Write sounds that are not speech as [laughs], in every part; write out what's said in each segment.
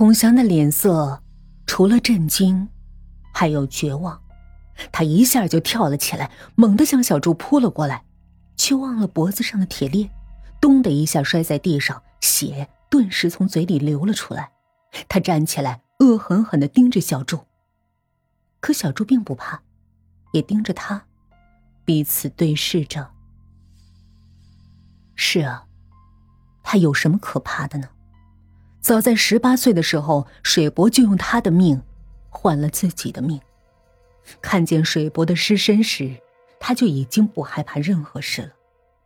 孔祥的脸色除了震惊，还有绝望。他一下就跳了起来，猛地向小柱扑了过来，却忘了脖子上的铁链，咚的一下摔在地上，血顿时从嘴里流了出来。他站起来，恶狠狠的盯着小柱。可小柱并不怕，也盯着他，彼此对视着。是啊，他有什么可怕的呢？早在十八岁的时候，水伯就用他的命换了自己的命。看见水伯的尸身时，他就已经不害怕任何事了。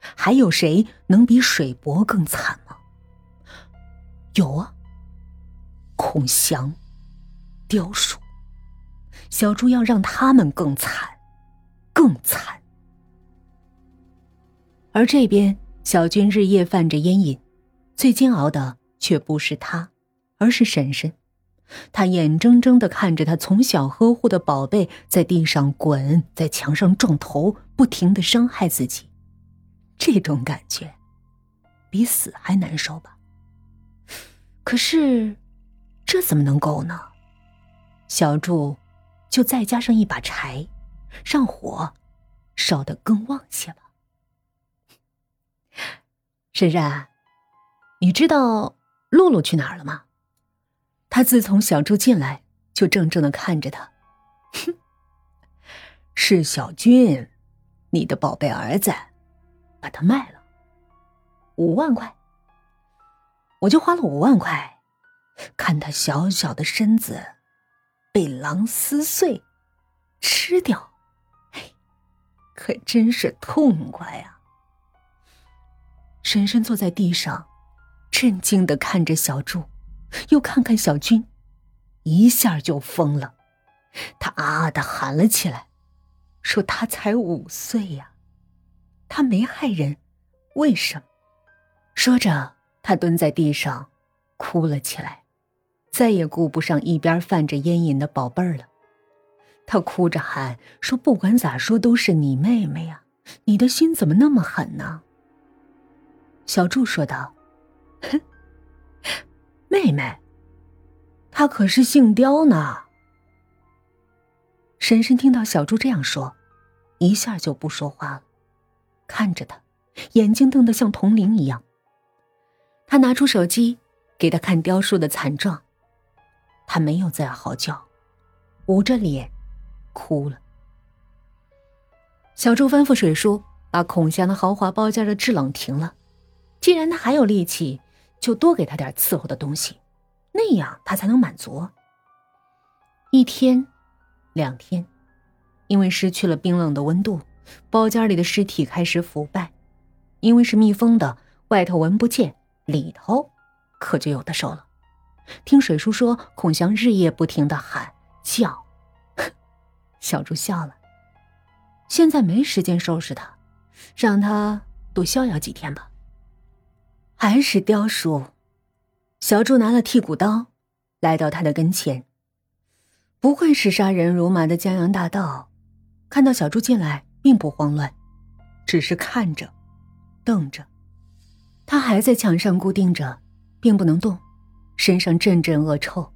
还有谁能比水伯更惨吗？有啊，孔祥、雕叔、小猪要让他们更惨，更惨。而这边，小军日夜犯着烟瘾，最煎熬的却不是他，而是婶婶。他眼睁睁的看着他从小呵护的宝贝在地上滚，在墙上撞头，不停的伤害自己，这种感觉，比死还难受吧？可是，这怎么能够呢？小柱，就再加上一把柴，让火烧得更旺些吧。[laughs] 婶婶，你知道露露去哪儿了吗？他自从小猪进来，就怔怔的看着他。哼，是小军，你的宝贝儿子，把他卖了，五万块。我就花了五万块，看他小小的身子被狼撕碎，吃掉，嘿，可真是痛快啊！婶婶坐在地上，震惊的看着小柱。又看看小军，一下就疯了，他啊的喊了起来，说他才五岁呀，他没害人，为什么？说着，他蹲在地上，哭了起来，再也顾不上一边泛着烟瘾的宝贝儿了。他哭着喊说：“不管咋说，都是你妹妹呀，你的心怎么那么狠呢？”小柱说道：“。”哼 [laughs] 妹妹，她可是姓刁呢。婶婶听到小猪这样说，一下就不说话了，看着他，眼睛瞪得像铜铃一样。他拿出手机给他看雕塑的惨状，他没有再嚎叫，捂着脸哭了。小猪吩咐水叔把孔祥的豪华包间的制冷停了，既然他还有力气。就多给他点伺候的东西，那样他才能满足。一天，两天，因为失去了冰冷的温度，包间里的尸体开始腐败。因为是密封的，外头闻不见，里头可就有的受了。听水叔说，孔祥日夜不停的喊叫，[laughs] 小猪笑了。现在没时间收拾他，让他多逍遥几天吧。还是雕叔，小柱拿了剔骨刀，来到他的跟前。不愧是杀人如麻的江洋大盗，看到小柱进来，并不慌乱，只是看着，瞪着。他还在墙上固定着，并不能动，身上阵阵恶臭。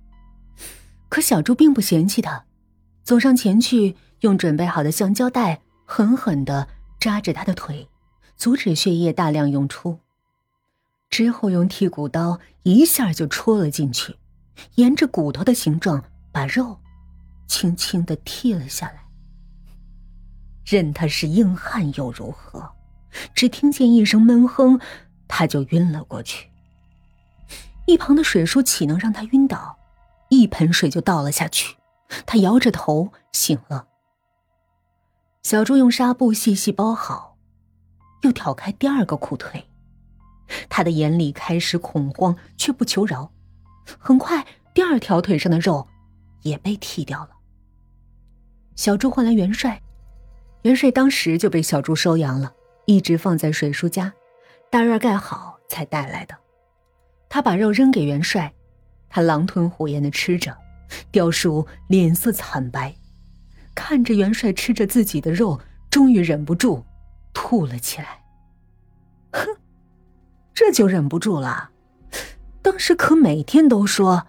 可小柱并不嫌弃他，走上前去，用准备好的橡胶带狠狠的扎着他的腿，阻止血液大量涌出。之后用剔骨刀一下就戳了进去，沿着骨头的形状把肉轻轻的剔了下来。任他是硬汉又如何？只听见一声闷哼，他就晕了过去。一旁的水叔岂能让他晕倒？一盆水就倒了下去。他摇着头醒了。小猪用纱布细细包好，又挑开第二个裤腿。他的眼里开始恐慌，却不求饶。很快，第二条腿上的肉也被剃掉了。小猪换来元帅，元帅当时就被小猪收养了，一直放在水叔家，大院盖好才带来的。他把肉扔给元帅，他狼吞虎咽的吃着。雕叔脸色惨白，看着元帅吃着自己的肉，终于忍不住吐了起来。哼 [laughs] 这就忍不住了，当时可每天都说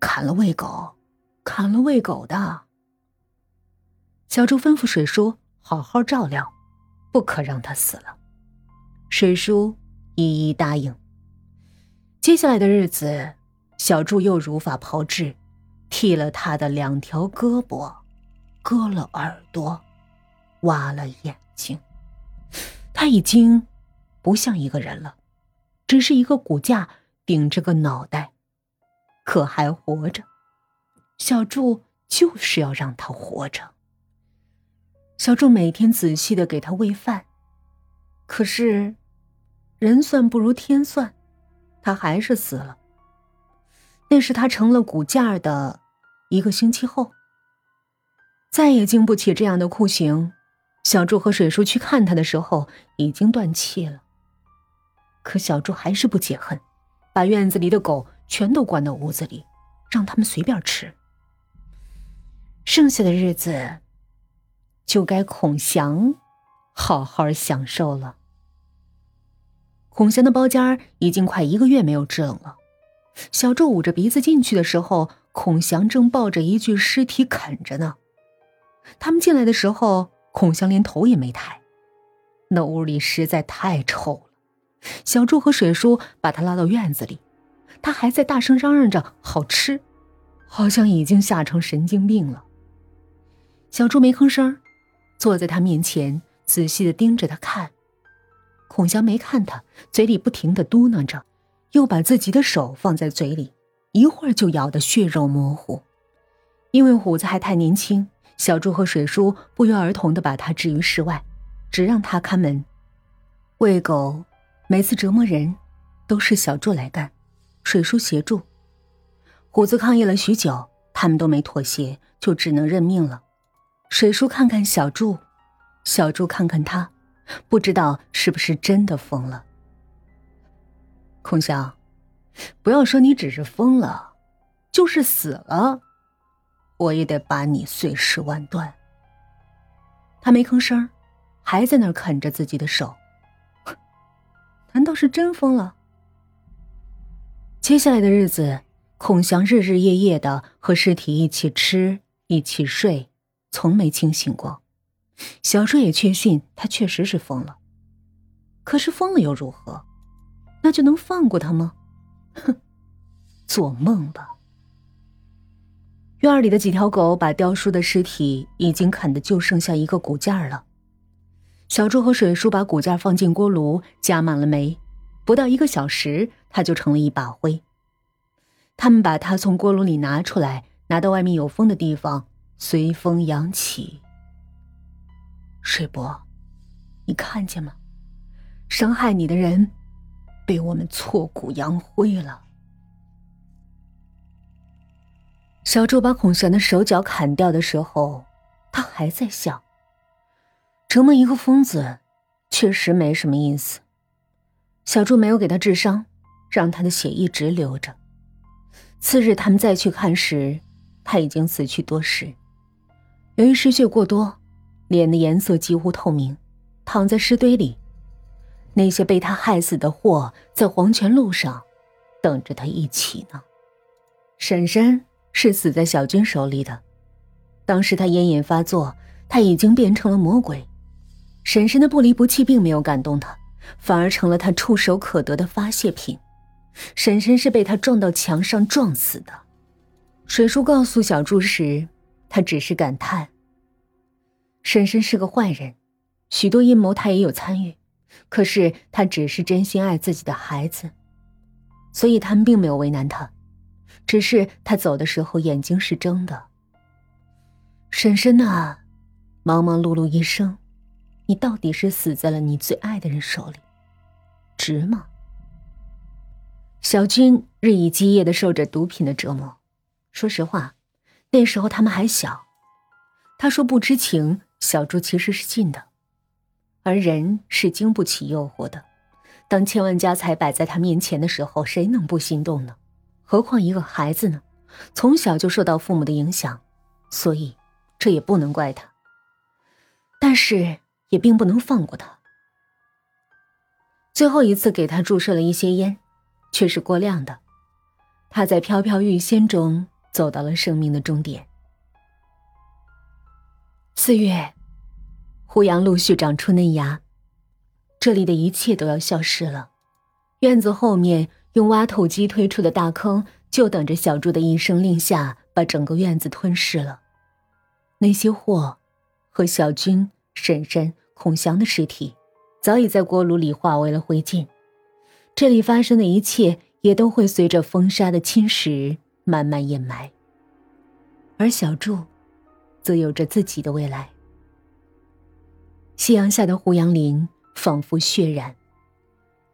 砍了喂狗，砍了喂狗的。小猪吩咐水叔好好照料，不可让他死了。水叔一一答应。接下来的日子，小猪又如法炮制，剃了他的两条胳膊，割了耳朵，挖了眼睛。他已经不像一个人了，只是一个骨架顶着个脑袋，可还活着。小柱就是要让他活着。小柱每天仔细的给他喂饭，可是人算不如天算。他还是死了。那是他成了骨架的一个星期后，再也经不起这样的酷刑。小柱和水叔去看他的时候，已经断气了。可小柱还是不解恨，把院子里的狗全都关到屋子里，让他们随便吃。剩下的日子，就该孔祥好好享受了。孔祥的包间已经快一个月没有制冷了。小柱捂着鼻子进去的时候，孔祥正抱着一具尸体啃着呢。他们进来的时候，孔祥连头也没抬。那屋里实在太臭了。小柱和水叔把他拉到院子里，他还在大声嚷嚷着好吃，好像已经吓成神经病了。小柱没吭声，坐在他面前，仔细的盯着他看。孔祥没看他，嘴里不停的嘟囔着，又把自己的手放在嘴里，一会儿就咬得血肉模糊。因为虎子还太年轻，小猪和水叔不约而同的把他置于室外，只让他看门。喂狗，每次折磨人，都是小柱来干，水叔协助。虎子抗议了许久，他们都没妥协，就只能认命了。水叔看看小柱，小柱看看他。不知道是不是真的疯了，孔祥，不要说你只是疯了，就是死了，我也得把你碎尸万段。他没吭声，还在那儿啃着自己的手。难道是真疯了？接下来的日子，孔祥日日夜夜的和尸体一起吃，一起睡，从没清醒过。小叔也确信他确实是疯了，可是疯了又如何？那就能放过他吗？哼，做梦吧！院里的几条狗把雕叔的尸体已经啃得就剩下一个骨架了。小猪和水叔把骨架放进锅炉，加满了煤，不到一个小时，它就成了一把灰。他们把它从锅炉里拿出来，拿到外面有风的地方，随风扬起。水伯，你看见吗？伤害你的人，被我们挫骨扬灰了。小柱把孔玄的手脚砍掉的时候，他还在笑。折磨一个疯子，确实没什么意思。小柱没有给他治伤，让他的血一直流着。次日他们再去看时，他已经死去多时，由于失血过多。脸的颜色几乎透明，躺在尸堆里。那些被他害死的货在黄泉路上，等着他一起呢。婶婶是死在小军手里的，当时他烟瘾发作，他已经变成了魔鬼。婶婶的不离不弃并没有感动他，反而成了他触手可得的发泄品。婶婶是被他撞到墙上撞死的。水叔告诉小柱时，他只是感叹。婶婶是个坏人，许多阴谋他也有参与，可是他只是真心爱自己的孩子，所以他们并没有为难他，只是他走的时候眼睛是睁的。婶婶呐，忙忙碌碌一生，你到底是死在了你最爱的人手里，值吗？小军日以继夜的受着毒品的折磨，说实话，那时候他们还小，他说不知情。小猪其实是信的，而人是经不起诱惑的。当千万家财摆在他面前的时候，谁能不心动呢？何况一个孩子呢？从小就受到父母的影响，所以这也不能怪他。但是也并不能放过他。最后一次给他注射了一些烟，却是过量的。他在飘飘欲仙中走到了生命的终点。四月，胡杨陆续长出嫩芽，这里的一切都要消失了。院子后面用挖土机推出的大坑，就等着小猪的一声令下，把整个院子吞噬了。那些货，和小军、婶婶、孔祥的尸体，早已在锅炉里化为了灰烬。这里发生的一切。也都会随着风沙的侵蚀慢慢掩埋。而小柱，则有着自己的未来。夕阳下的胡杨林仿佛血染。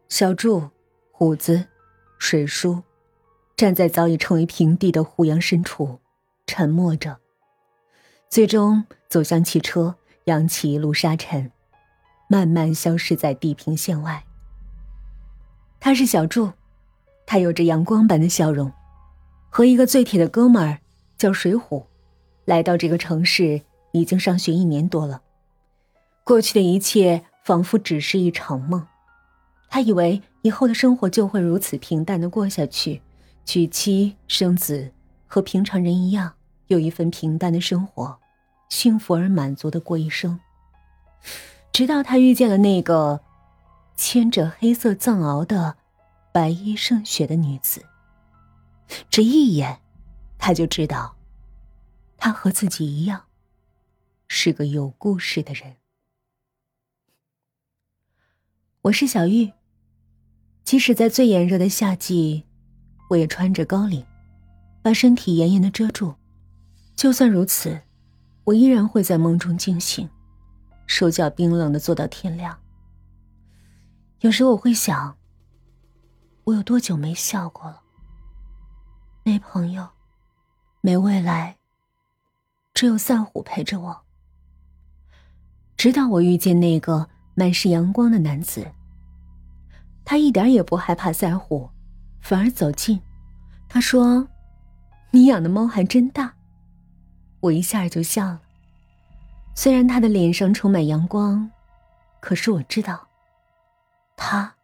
小柱、虎子、水叔，站在早已成为平地的胡杨深处，沉默着。最终走向汽车，扬起一路沙尘，慢慢消失在地平线外。他是小柱。他有着阳光般的笑容，和一个最铁的哥们儿叫水虎，来到这个城市已经上学一年多了。过去的一切仿佛只是一场梦，他以为以后的生活就会如此平淡的过下去，娶妻生子，和平常人一样，有一份平淡的生活，幸福而满足的过一生。直到他遇见了那个牵着黑色藏獒的。白衣胜雪的女子，只一眼，他就知道，她和自己一样，是个有故事的人。我是小玉，即使在最炎热的夏季，我也穿着高领，把身体严严的遮住。就算如此，我依然会在梦中惊醒，手脚冰冷的坐到天亮。有时我会想。我有多久没笑过了？没朋友，没未来，只有赛虎陪着我。直到我遇见那个满是阳光的男子，他一点也不害怕赛虎，反而走近。他说：“你养的猫还真大。”我一下就笑了。虽然他的脸上充满阳光，可是我知道，他。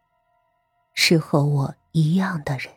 是和我一样的人。